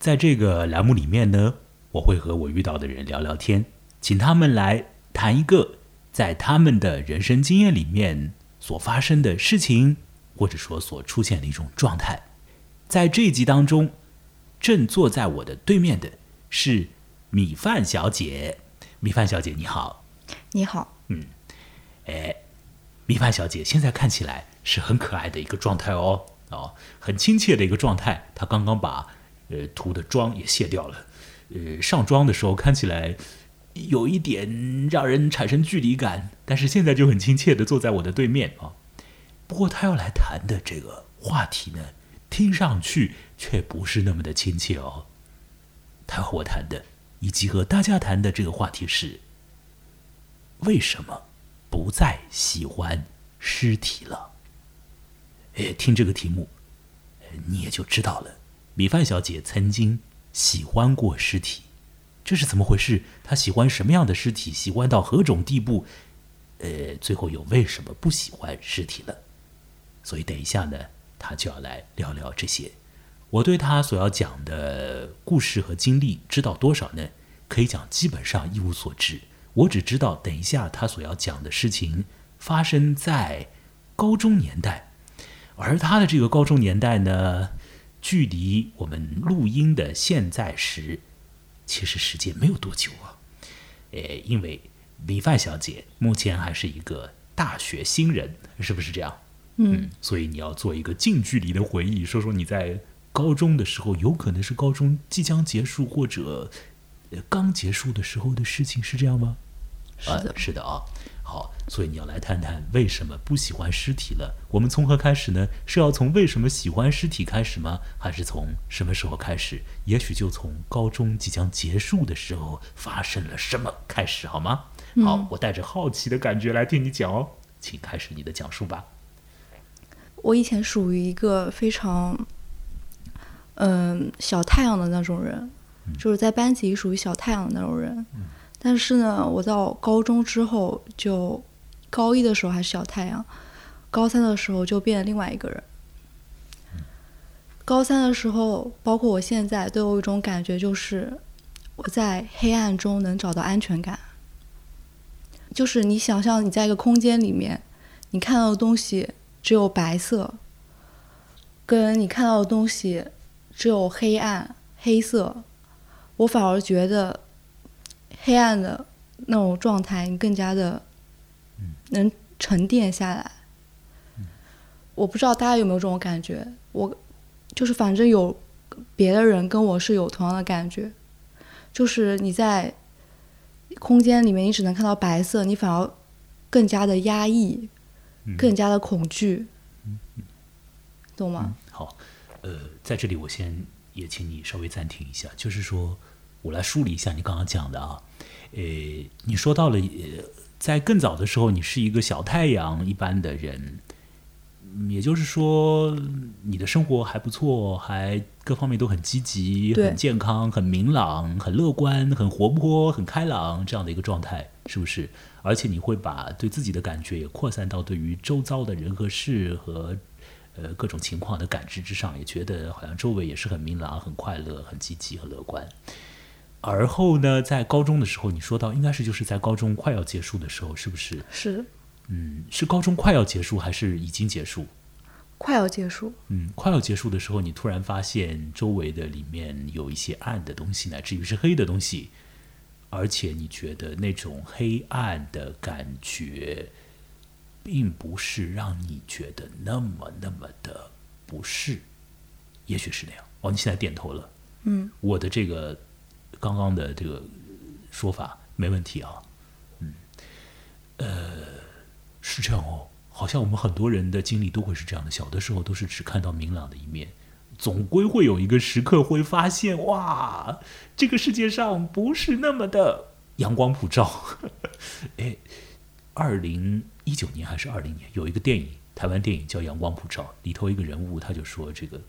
在这个栏目里面呢，我会和我遇到的人聊聊天，请他们来谈一个在他们的人生经验里面所发生的事情，或者说所出现的一种状态。在这一集当中，正坐在我的对面的是米饭小姐。米饭小姐你好，你好，嗯哎，米饭小姐现在看起来是很可爱的一个状态哦，哦，很亲切的一个状态。她刚刚把呃涂的妆也卸掉了，呃，上妆的时候看起来有一点让人产生距离感，但是现在就很亲切的坐在我的对面啊。不过他要来谈的这个话题呢，听上去却不是那么的亲切哦。他和我谈的，以及和大家谈的这个话题是为什么？不再喜欢尸体了。哎，听这个题目，你也就知道了。米饭小姐曾经喜欢过尸体，这是怎么回事？她喜欢什么样的尸体？喜欢到何种地步？呃，最后又为什么不喜欢尸体了？所以等一下呢，她就要来聊聊这些。我对她所要讲的故事和经历知道多少呢？可以讲基本上一无所知。我只知道，等一下她所要讲的事情发生在高中年代，而他的这个高中年代呢，距离我们录音的现在时，其实时间没有多久啊。诶，因为米饭小姐目前还是一个大学新人，是不是这样？嗯，所以你要做一个近距离的回忆，说说你在高中的时候，有可能是高中即将结束或者呃刚结束的时候的事情，是这样吗？是的啊，是的啊。好，所以你要来谈谈为什么不喜欢尸体了？我们从何开始呢？是要从为什么喜欢尸体开始吗？还是从什么时候开始？也许就从高中即将结束的时候发生了什么开始，好吗？好，我带着好奇的感觉来听你讲哦，请开始你的讲述吧。我以前属于一个非常，嗯，小太阳的那种人，就是在班级里属于小太阳的那种人。但是呢，我到高中之后，就高一的时候还是小太阳，高三的时候就变了另外一个人。高三的时候，包括我现在，都有一种感觉，就是我在黑暗中能找到安全感。就是你想象你在一个空间里面，你看到的东西只有白色，跟你看到的东西只有黑暗、黑色。我反而觉得黑暗的那种状态，你更加的能沉淀下来。我不知道大家有没有这种感觉，我就是反正有别的人跟我是有同样的感觉，就是你在空间里面，你只能看到白色，你反而更加的压抑，更加的恐惧，懂吗？好，呃，在这里我先也请你稍微暂停一下，就是说我来梳理一下你刚刚讲的啊，呃，你说到了，呃，在更早的时候，你是一个小太阳一般的人，嗯也就是说，你的生活还不错，还各方面都很积极、很健康、很明朗、很乐观、很活泼、很开朗这样的一个状态，是不是？而且你会把对自己的感觉也扩散到对于周遭的人和事和呃各种情况的感知之上，也觉得好像周围也是很明朗、很快乐、很积极、很乐观。而后呢，在高中的时候，你说到应该是就是在高中快要结束的时候，是不是？是嗯，是高中快要结束还是已经结束？快要结束。嗯，快要结束的时候，你突然发现周围的里面有一些暗的东西，乃至于是黑的东西，而且你觉得那种黑暗的感觉，并不是让你觉得那么那么的不适，也许是那样。哦，你现在点头了。嗯，我的这个刚刚的这个说法没问题啊。嗯，呃，是这样哦。好像我们很多人的经历都会是这样的，小的时候都是只看到明朗的一面，总归会有一个时刻会发现，哇，这个世界上不是那么的阳光普照。哎，二零一九年还是二零年，有一个电影，台湾电影叫《阳光普照》，里头一个人物他就说，这个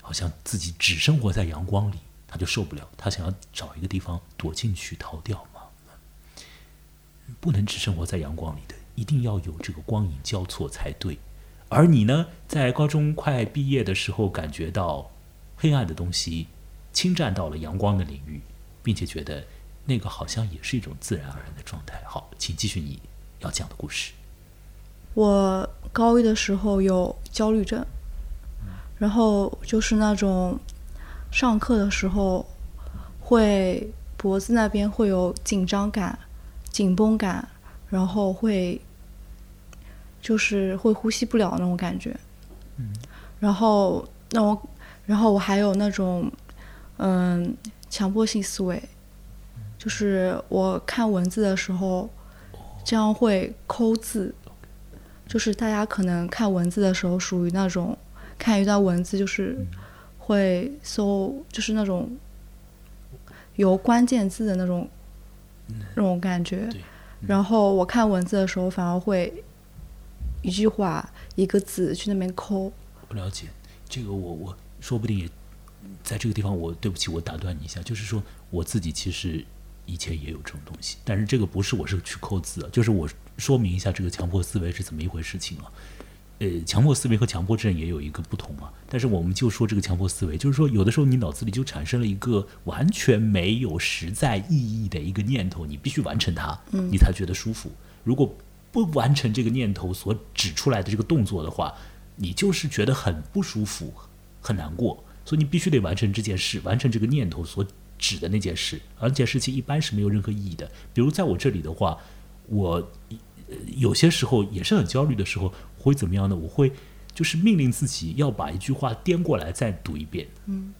好像自己只生活在阳光里，他就受不了，他想要找一个地方躲进去逃掉嘛。不能只生活在阳光里的，一定要有这个光影交错才对。而你呢，在高中快毕业的时候，感觉到黑暗的东西侵占到了阳光的领域，并且觉得那个好像也是一种自然而然的状态。好，请继续你要讲的故事。我高一的时候有焦虑症，然后就是那种上课的时候会脖子那边会有紧张感、紧绷感，然后会就是会呼吸不了那种感觉。嗯，然后那我，然后我还有那种嗯强迫性思维，就是我看文字的时候，这样会抠字。就是大家可能看文字的时候，属于那种看一段文字就是会搜，就是那种有关键字的那种那种感觉。然后我看文字的时候，反而会一句话一个字去那边抠。不了解这个，我我说不定也在这个地方。我对不起，我打断你一下，就是说我自己其实以前也有这种东西，但是这个不是我是去抠字，就是我。说明一下这个强迫思维是怎么一回事情啊？呃，强迫思维和强迫症也有一个不同嘛。但是我们就说这个强迫思维，就是说有的时候你脑子里就产生了一个完全没有实在意义的一个念头，你必须完成它，你才觉得舒服。如果不完成这个念头所指出来的这个动作的话，你就是觉得很不舒服、很难过。所以你必须得完成这件事，完成这个念头所指的那件事。而这件事情一般是没有任何意义的。比如在我这里的话，我。有些时候也是很焦虑的时候，会怎么样呢？我会就是命令自己要把一句话颠过来再读一遍，嗯，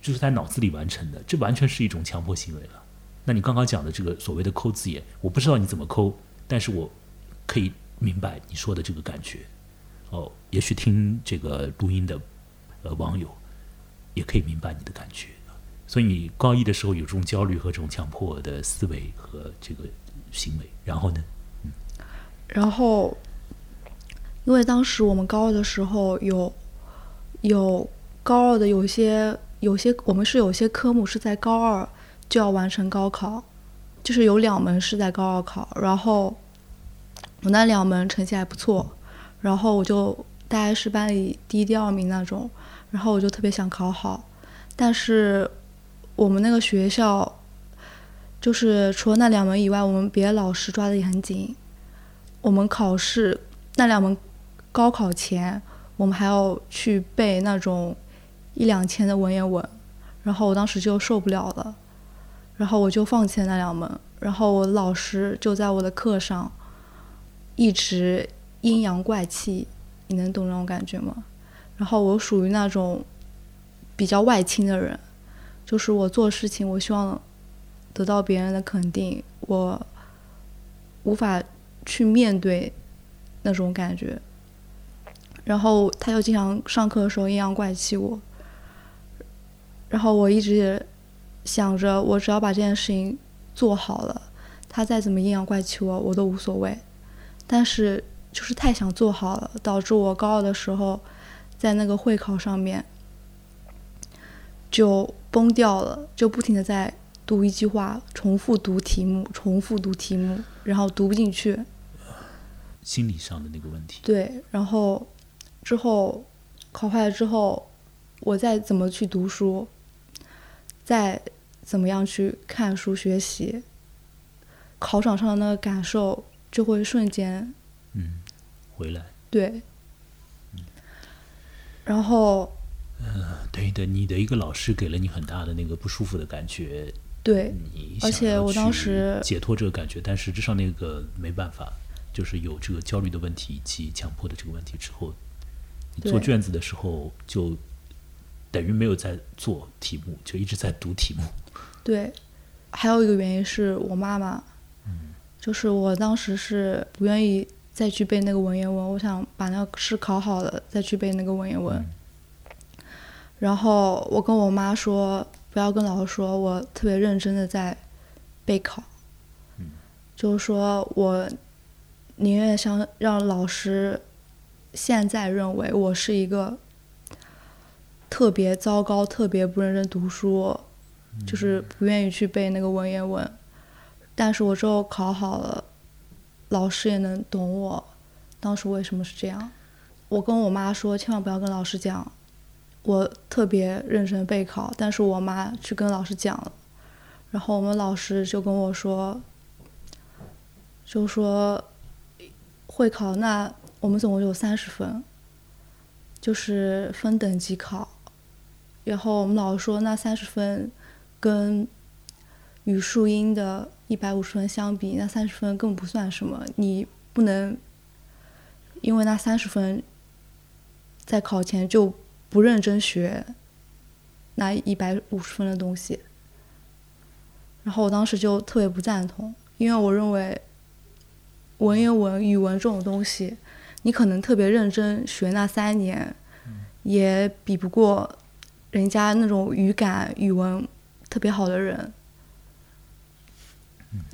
就是在脑子里完成的，这完全是一种强迫行为了。那你刚刚讲的这个所谓的抠字眼，我不知道你怎么抠，但是我可以明白你说的这个感觉。哦，也许听这个录音的呃网友也可以明白你的感觉。所以你高一的时候有这种焦虑和这种强迫的思维和这个行为，然后呢？然后，因为当时我们高二的时候有有高二的有些有些我们是有些科目是在高二就要完成高考，就是有两门是在高二考。然后我那两门成绩还不错，然后我就大概是班里第一、第二名那种。然后我就特别想考好，但是我们那个学校就是除了那两门以外，我们别的老师抓的也很紧。我们考试那两门高考前，我们还要去背那种一两千的文言文，然后我当时就受不了了，然后我就放弃了那两门。然后我老师就在我的课上一直阴阳怪气，你能懂那种感觉吗？然后我属于那种比较外倾的人，就是我做事情我希望得到别人的肯定，我无法。去面对那种感觉，然后他又经常上课的时候阴阳怪气我，然后我一直想着，我只要把这件事情做好了，他再怎么阴阳怪气我，我都无所谓。但是就是太想做好了，导致我高二的时候在那个会考上面就崩掉了，就不停的在。读一句话，重复读题目，重复读题目，然后读不进去。心理上的那个问题。对，然后之后考坏了之后，我再怎么去读书，再怎么样去看书学习，考场上的那个感受就会瞬间嗯回来。对。然后。嗯，对的，你的一个老师给了你很大的那个不舒服的感觉。对，而且我当时解脱这个感觉，但实质上那个没办法，就是有这个焦虑的问题以及强迫的这个问题之后，做卷子的时候就等于没有在做题目，就一直在读题目。对，还有一个原因是我妈妈，嗯，就是我当时是不愿意再去背那个文言文，我想把那个试考好了再去背那个文言文，然后我跟我妈说。不要跟老师说，我特别认真的在备考，就是说我宁愿想让老师现在认为我是一个特别糟糕、特别不认真读书，就是不愿意去背那个文言文。但是我之后考好了，老师也能懂我当时为什么是这样。我跟我妈说，千万不要跟老师讲，我特别认真备考，但是我妈去跟老师讲了，然后我们老师就跟我说，就说会考那我们总共有三十分，就是分等级考，然后我们老师说那三十分跟语数英的一百五十分相比，那三十分根本不算什么，你不能因为那三十分在考前就不认真学那一百五十分的东西。然后我当时就特别不赞同，因为我认为文言文、语文这种东西，你可能特别认真学那三年，也比不过人家那种语感、语文特别好的人，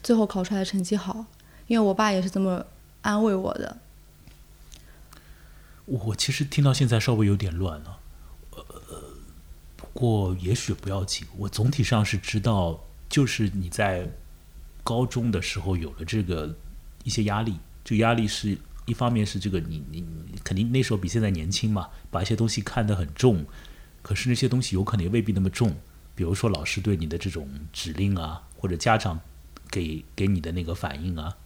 最后考出来的成绩好。因为我爸也是这么安慰我的。我其实听到现在稍微有点乱了，呃，不过也许不要紧。我总体上是知道，就是你在高中的时候有了这个一些压力，这个压力是一方面是这个你你肯定那时候比现在年轻嘛，把一些东西看得很重，可是那些东西有可能也未必那么重。比如说老师对你的这种指令啊，或者家长给给你的那个反应啊。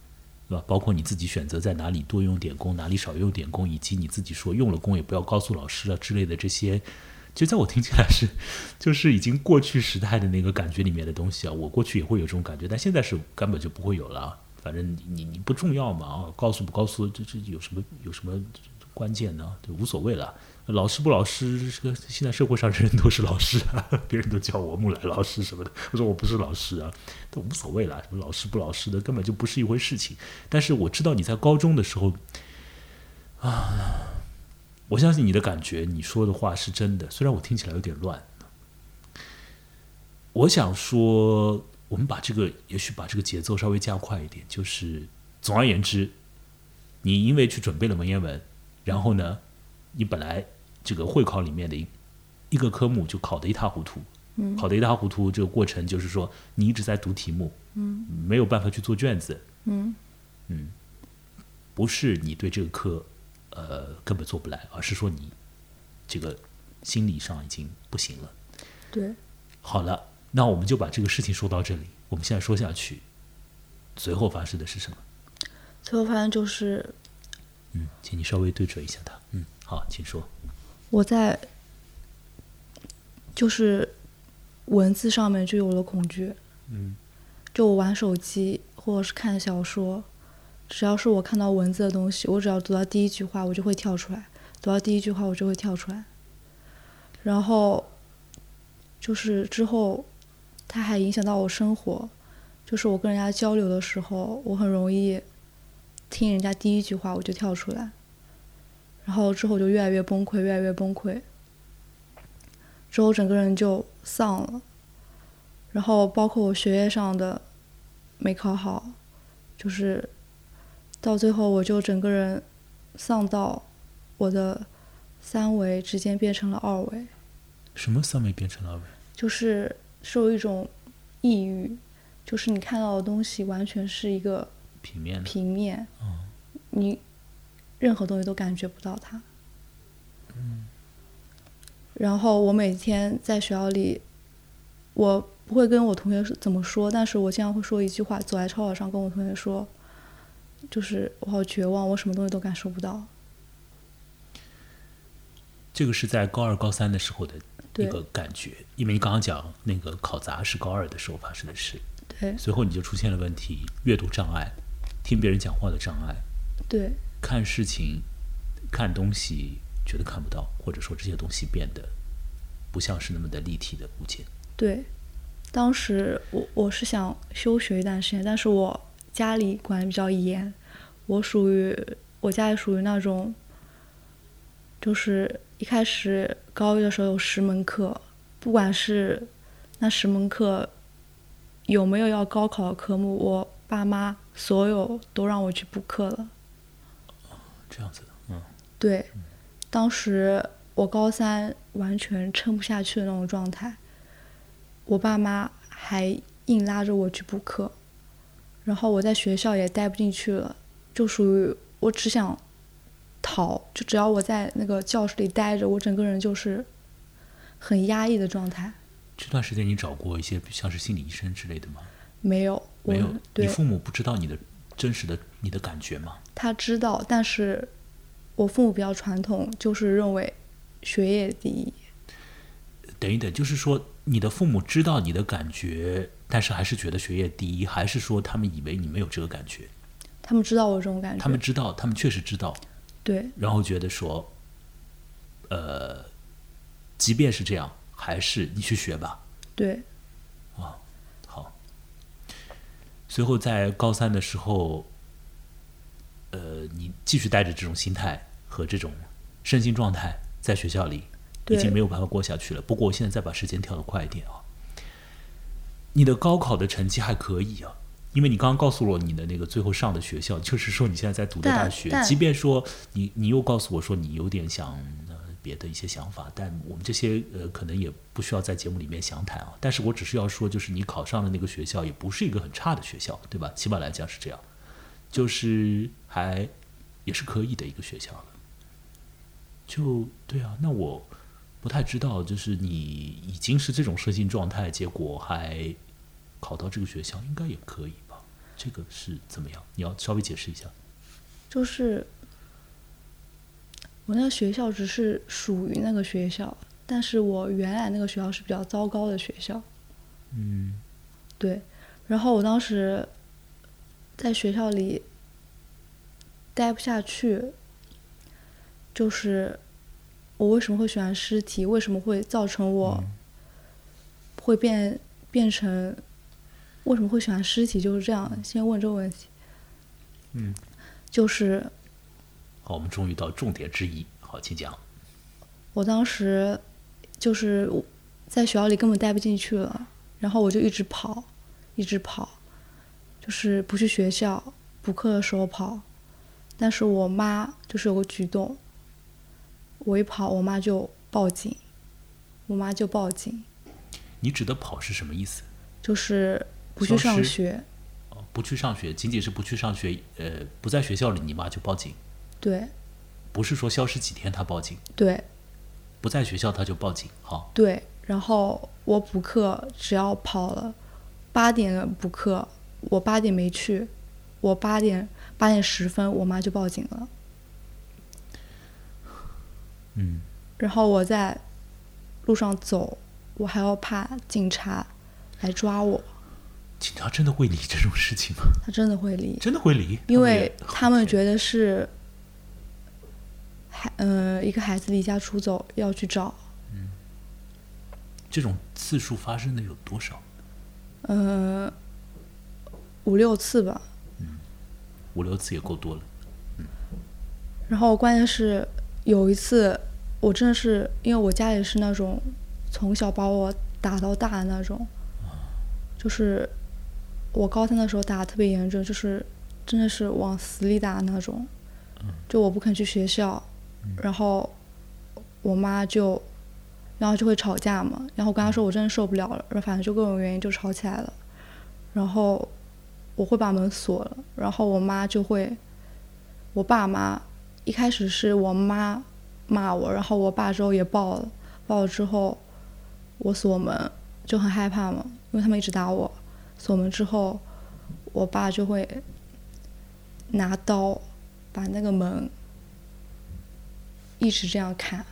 对吧？包括你自己选择在哪里多用点功，哪里少用点功，以及你自己说用了功也不要告诉老师啊之类的这些，就在我听起来是，就是已经过去时代的那个感觉里面的东西啊。我过去也会有这种感觉，但现在是根本就不会有了。反正你你你不重要嘛，啊，告诉不告诉，这这有什么有什么关键呢？就无所谓了。老师不老师，这个现在社会上人人都是老师啊，别人都叫我木兰老师什么的。我说我不是老师啊，都无所谓了。什么老师不老师的，根本就不是一回事情。但是我知道你在高中的时候啊，我相信你的感觉，你说的话是真的。虽然我听起来有点乱，我想说，我们把这个也许把这个节奏稍微加快一点。就是总而言之，你因为去准备了文言文，然后呢？你本来这个会考里面的一一个科目就考得一塌糊涂，嗯考得一塌糊涂，这个过程就是说你一直在读题目，嗯没有办法去做卷子，嗯嗯不是你对这个科呃根本做不来，而是说你这个心理上已经不行了。对，好了，那我们就把这个事情说到这里，我们现在说下去，随后发生的是什么？最后发生就是嗯，请你稍微对准一下他。嗯，好，请说。我在就是文字上面就有了恐惧。嗯，就我玩手机或者是看小说，只要是我看到文字的东西，我只要读到第一句话，我就会跳出来；读到第一句话，我就会跳出来。然后就是之后，它还影响到我生活，就是我跟人家交流的时候，我很容易听人家第一句话我就跳出来，然后之后就越来越崩溃，越来越崩溃。之后整个人就丧了。然后包括我学业上的没考好，就是到最后我就整个人丧到我的三维直接变成了二维，什么三维变成了二维？就是是有一种抑郁，就是你看到的东西完全是一个平面。平面，你任何东西都感觉不到它。然后我每天在学校里，我不会跟我同学怎么说，但是我经常会说一句话，走在操场上跟我同学说，就是我好绝望，我什么东西都感受不到。这个是在高二、高三的时候的一个感觉，因为你刚刚讲那个考砸是高二的时候发生的事，对。随后你就出现了问题，阅读障碍，听别人讲话的障碍，对。看事情、看东西觉得看不到，或者说这些东西变得不像是那么的立体的物件。对，当时我我是想休学一段时间，但是我家里管的比较严，我属于我家里属于那种，就是一开始高一的时候有十门课，不管是那十门课有没有要高考的科目，我爸妈所有都让我去补课了。这样子的，嗯，对，当时我高三完全撑不下去的那种状态，我爸妈还硬拉着我去补课，然后我在学校也待不进去了，就属于我只想逃，就只要我在那个教室里待着，我整个人就是很压抑的状态。这段时间你找过一些像是心理医生之类的吗？没有，没有，你父母不知道你的真实的你的感觉吗？他知道，但是我父母比较传统，就是认为学业第一。等一等，就是说你的父母知道你的感觉，但是还是觉得学业第一，还是说他们以为你没有这个感觉？他们知道我这种感觉，他们知道，他们确实知道，对然后觉得说，呃，即便是这样，还是你去学吧。对啊好，随后在高三的时候，呃，你继续带着这种心态和这种身心状态在学校里，已经没有办法过下去了。不过我现在再把时间调的快一点啊，你的高考的成绩还可以啊。因为你刚刚告诉我你的那个最后上的学校，就是说你现在在读的大学，即便说你你又告诉我说你有点想呃别的一些想法，但我们这些呃可能也不需要在节目里面详谈啊。但是我只是要说，就是你考上的那个学校也不是一个很差的学校，对吧？起码来讲是这样，就是还也是可以的一个学校了。就对啊，那我不太知道，就是你已经是这种身心状态，结果还考到这个学校，应该也可以吧？这个是怎么样？你要稍微解释一下。就是我那个学校只是属于那个学校，但是我原来那个学校是比较糟糕的学校。嗯对，然后我当时在学校里待不下去，就是我为什么会喜欢尸体，为什么会造成我会变变成为什么会喜欢尸体，就是这样。先问这个问题，嗯，就是好，我们终于到重点之一。好，请讲。我当时就是在学校里根本待不进去了，然后我就一直跑，一直跑，就是不去学校，补课的时候跑。但是我妈就是有个举动，我一跑，我妈就报警，我妈就报警，你指的跑是什么意思？就是不去上学。哦，不去上学，仅仅是不去上学，呃，不在学校里，你妈就报警，对。不是说消失几天她报警，对。不在学校她就报警。好，对，然后我补课只要跑了八点补课，我八点没去，我八点八点十分，我妈就报警了。嗯，然后我在路上走，我还要怕警察来抓我，警察真的会理这种事情吗？他真的会理，真的会理？因为他们觉得是孩呃一个孩子离家出走要去找，嗯这种次数发生的有多少？呃五六次吧。嗯五六次也够多了。嗯然后关键是有一次，我真的是因为我家里是那种从小把我打到大的那种，就是我高三的时候打的特别严重，就是真的是往死里打那种，就我不肯去学校，然后我妈就，然后就会吵架嘛，然后我跟她说我真的受不了了，然后反正就各种原因就吵起来了，然后我会把门锁了，然后我妈就会，我爸妈一开始是我妈骂我，然后我爸之后也爆了，爆了之后我锁门就很害怕嘛，因为他们一直打我，锁门之后我爸就会拿刀把那个门一直这样砍，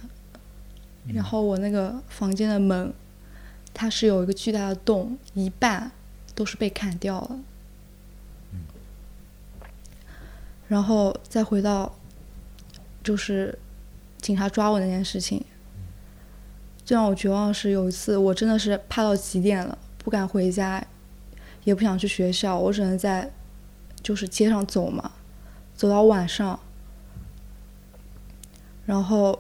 然后我那个房间的门它是有一个巨大的洞，一半都是被砍掉了。然后再回到，就是警察抓我那件事情，最让我绝望的是有一次我真的是怕到极点了，不敢回家，也不想去学校，我只能在就是街上走嘛，走到晚上，然后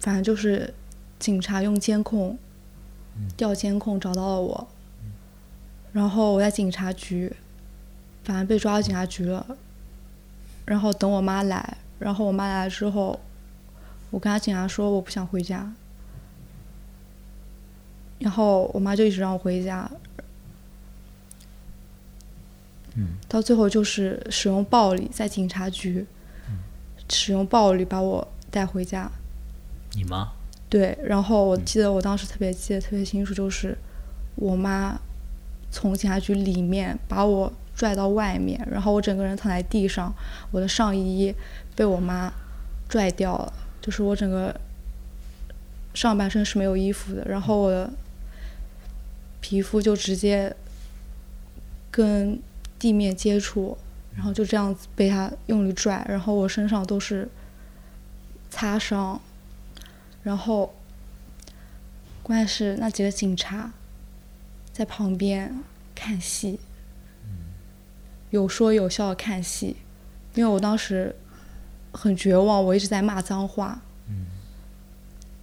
反正就是警察用监控调监控找到了我，然后我在警察局，反正被抓到警察局了。然后等我妈来，然后我妈来了之后，我跟她警察说我不想回家，然后我妈就一直让我回家，嗯，到最后就是使用暴力，在警察局使用暴力把我带回家，你妈？对，然后我记得我当时特别记得特别清楚，就是我妈从警察局里面把我拽到外面，然后我整个人躺在地上，我的上衣被我妈拽掉了，就是我整个上半身是没有衣服的，然后我的皮肤就直接跟地面接触，然后就这样子被他用力拽，然后我身上都是擦伤。然后，关键是那几个警察在旁边看戏，有说有笑的看戏，因为我当时很绝望，我一直在骂脏话。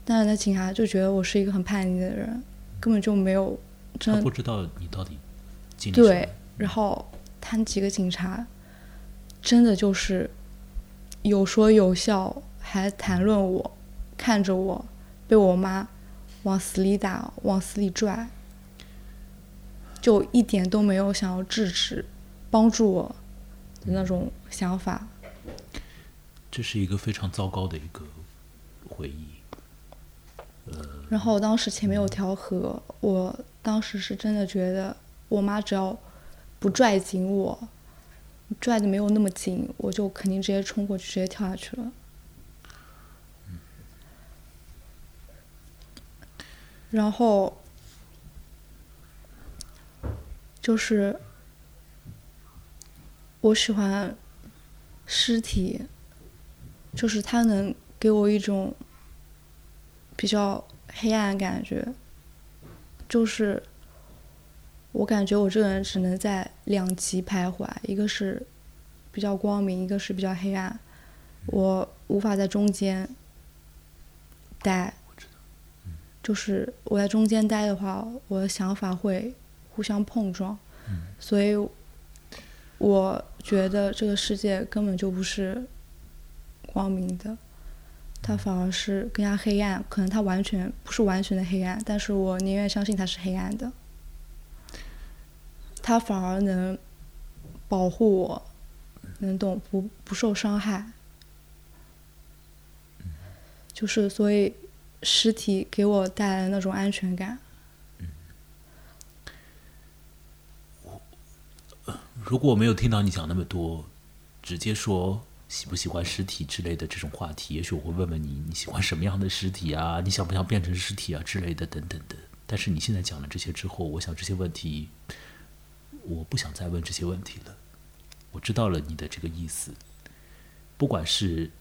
但是那警察就觉得我是一个很叛逆的人，根本就没有真的不知道你到底经历对，然后他几个警察真的就是有说有笑，还谈论我，看着我被我妈往死里打，往死里拽，就一点都没有想要制止、帮助我的那种想法。这是一个非常糟糕的一个回忆。然后我当时前面有条河，我当时是真的觉得，我妈只要不拽紧我，拽的没有那么紧，我就肯定直接冲过去，直接跳下去了。然后就是我喜欢尸体，就是它能给我一种比较黑暗感觉，就是我感觉我这个人只能在两极徘徊，一个是比较光明，一个是比较黑暗，我无法在中间待。就是我在中间待的话，我的想法会互相碰撞，所以我觉得这个世界根本就不是光明的，它反而是更加黑暗。可能它完全不是完全的黑暗，但是我宁愿相信它是黑暗的。它反而能保护我，能懂不不受伤害。就是所以。尸体给我带来那种安全感。如果我没有听到你讲那么多，直接说喜不喜欢尸体之类的这种话题，也许我会问问你，你喜欢什么样的尸体啊？你想不想变成尸体啊之类的，等等的。但是你现在讲了这些之后，我想这些问题，我不想再问这些问题了。我知道了你的这个意思，不管是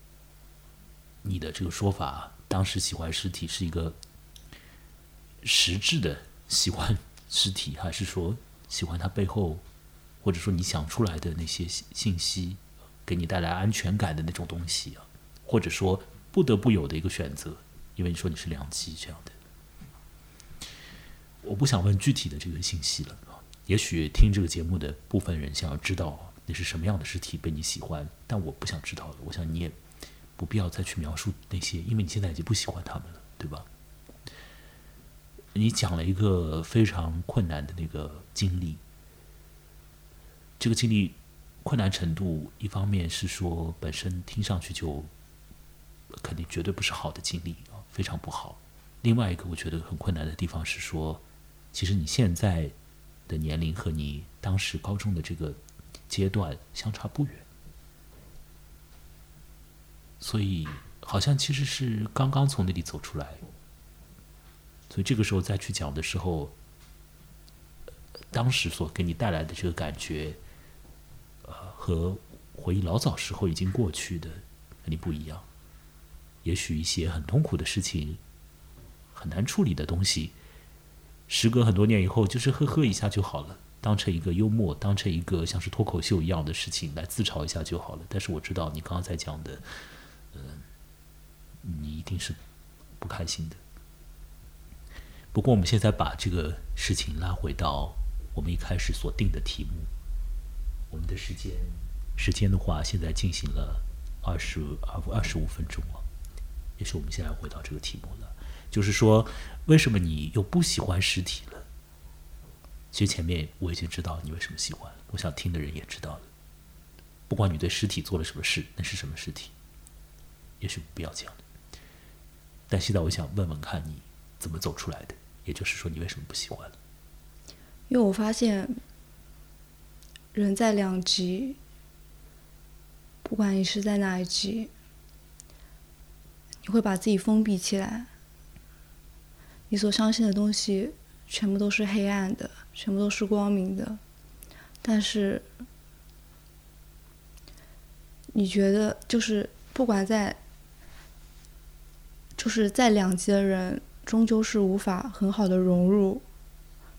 你的这个说法。当时喜欢尸体是一个实质的喜欢尸体，还是说喜欢它背后，或者说你想出来的那些信息，给你带来安全感的那种东西啊？或者说不得不有的一个选择，因为你说你是两极这样的。我不想问具体的这个信息了。也许听这个节目的部分人想要知道那是什么样的尸体被你喜欢，但我不想知道了。我想你也。不必要再去描述那些，因为你现在已经不喜欢他们了，对吧？你讲了一个非常困难的那个经历，这个经历困难程度，一方面是说本身听上去就肯定绝对不是好的经历啊，非常不好。另外一个我觉得很困难的地方是说，其实你现在的年龄和你当时高中的这个阶段相差不远。所以，好像其实是刚刚从那里走出来，所以这个时候再去讲的时候，当时所给你带来的这个感觉，呃，和回忆老早时候已经过去的肯定不一样。也许一些很痛苦的事情，很难处理的东西，时隔很多年以后，就是呵呵一下就好了，当成一个幽默，当成一个像是脱口秀一样的事情来自嘲一下就好了。但是我知道你刚刚在讲的。嗯你一定是不开心的。不过，我们现在把这个事情拉回到我们一开始所定的题目。我们的时间，时间的话，现在进行了二十二二十五分钟了。也是我们现在回到这个题目了，就是说，为什么你又不喜欢尸体了？其实前面我已经知道你为什么喜欢，我想听的人也知道了。不管你对尸体做了什么事，那是什么尸体？也许不要讲了。但现在我想问问看你怎么走出来的，也就是说你为什么不喜欢？因为我发现人在两极，不管你是在哪一极，你会把自己封闭起来，你所相信的东西全部都是黑暗的，全部都是光明的，但是你觉得就是不管在。就是在两极的人，终究是无法很好的融入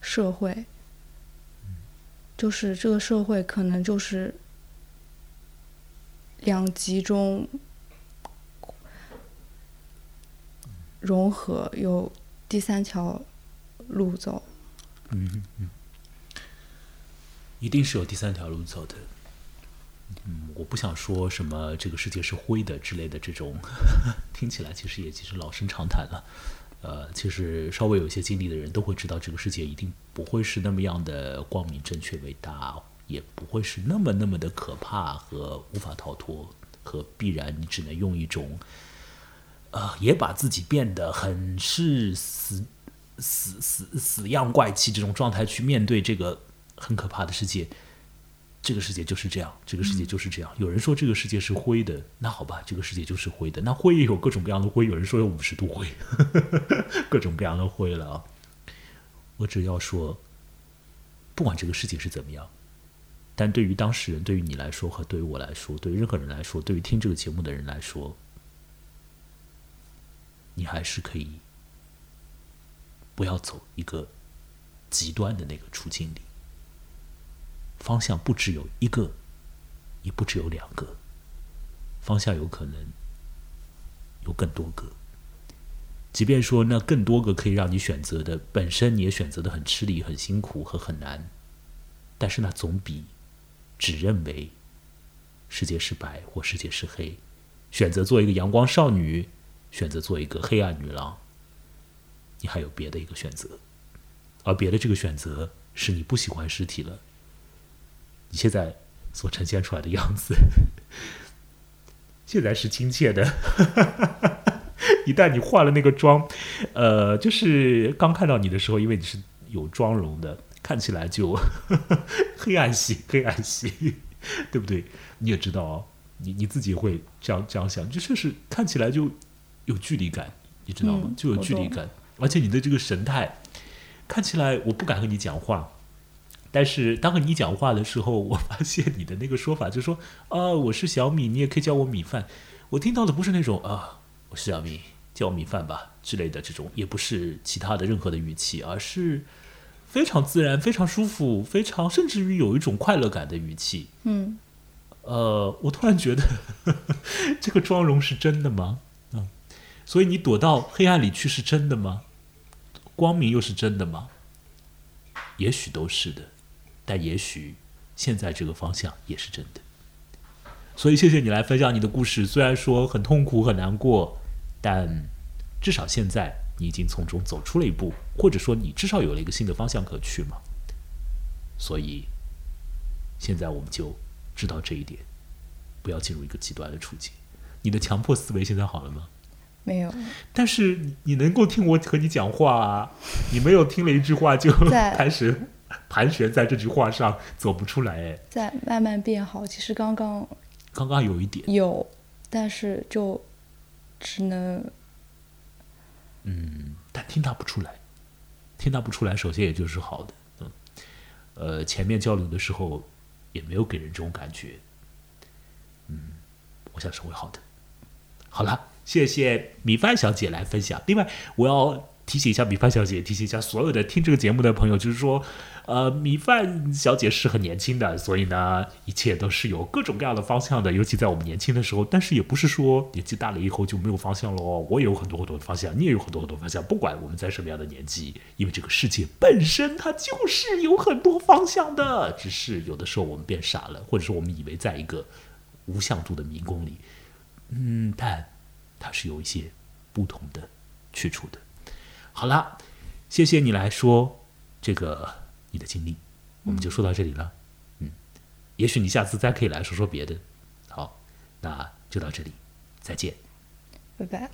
社会。就是这个社会可能就是两极中融合，有第三条路走。嗯嗯，一定是有第三条路走的。嗯，我不想说什么这个世界是灰的之类的这种，听起来其实也其实老生常谈了。呃，其实稍微有些经历的人都会知道，这个世界一定不会是那么样的光明、正确、伟大，也不会是那么那么的可怕和无法逃脱，和必然你只能用一种，呃，也把自己变得很是死死死死样怪气这种状态去面对这个很可怕的世界。这个世界就是这样，这个世界就是这样。有人说这个世界是灰的，那好吧，这个世界就是灰的。那灰也有各种各样的灰，有人说有五十度灰，各种各样的灰了啊。我只要说，不管这个世界是怎么样，但对于当事人，对于你来说和对于我来说，对于任何人来说，对于听这个节目的人来说，你还是可以不要走一个极端的那个处境里。方向不只有一个，也不只有两个，方向有可能有更多个。即便说那更多个可以让你选择的，本身你也选择的很吃力、很辛苦和很难，但是那总比只认为世界是白或世界是黑，选择做一个阳光少女，选择做一个黑暗女郎，你还有别的一个选择，而别的这个选择是你不喜欢尸体了。你现在所呈现出来的样子，现在是亲切的。一旦你化了那个妆，呃，就是刚看到你的时候，因为你是有妆容的，看起来就 黑暗系，黑暗系，对不对？你也知道，你你自己会这样这样想，就确实看起来就有距离感，你知道吗？就有距离感，而且你的这个神态看起来，我不敢和你讲话。但是当和你讲话的时候，我发现你的那个说法就是说，啊，我是小米，你也可以叫我米饭。我听到的不是那种啊，我是小米，叫我米饭吧之类的这种，也不是其他的任何的语气，而是非常自然、非常舒服、非常甚至于有一种快乐感的语气。嗯，呃，我突然觉得 这个妆容是真的吗？所以你躲到黑暗里去是真的吗？光明又是真的吗？也许都是的。但也许现在这个方向也是真的，所以谢谢你来分享你的故事。虽然说很痛苦很难过，但至少现在你已经从中走出了一步，或者说你至少有了一个新的方向可去嘛。所以现在我们就知道这一点，不要进入一个极端的处境。你的强迫思维现在好了吗？没有。但是你能够听我和你讲话啊，你没有听了一句话就 开始。盘旋在这句话上走不出来哎，在慢慢变好。其实刚刚刚刚有一点有，但是就只能嗯，但听他不出来，听他不出来，首先也就是好的。嗯，呃，前面交流的时候也没有给人这种感觉。嗯，我想是会好的。好了，谢谢米饭小姐来分享。另外，我要提醒一下米饭小姐，提醒一下所有的听这个节目的朋友，就是说。呃，米饭小姐是很年轻的，所以呢，一切都是有各种各样的方向的。尤其在我们年轻的时候，但是也不是说年纪大了以后就没有方向喽。我也有很多很多的方向，你也有很多很多方向。不管我们在什么样的年纪，因为这个世界本身它就是有很多方向的，只是有的时候我们变傻了，或者说我们以为在一个无向度的迷宫里，嗯，但它是有一些不同的去处的。好了，谢谢你来说这个。你的经历，我们就说到这里了。嗯，也许你下次再可以来说说别的。好，那就到这里，再见，拜拜。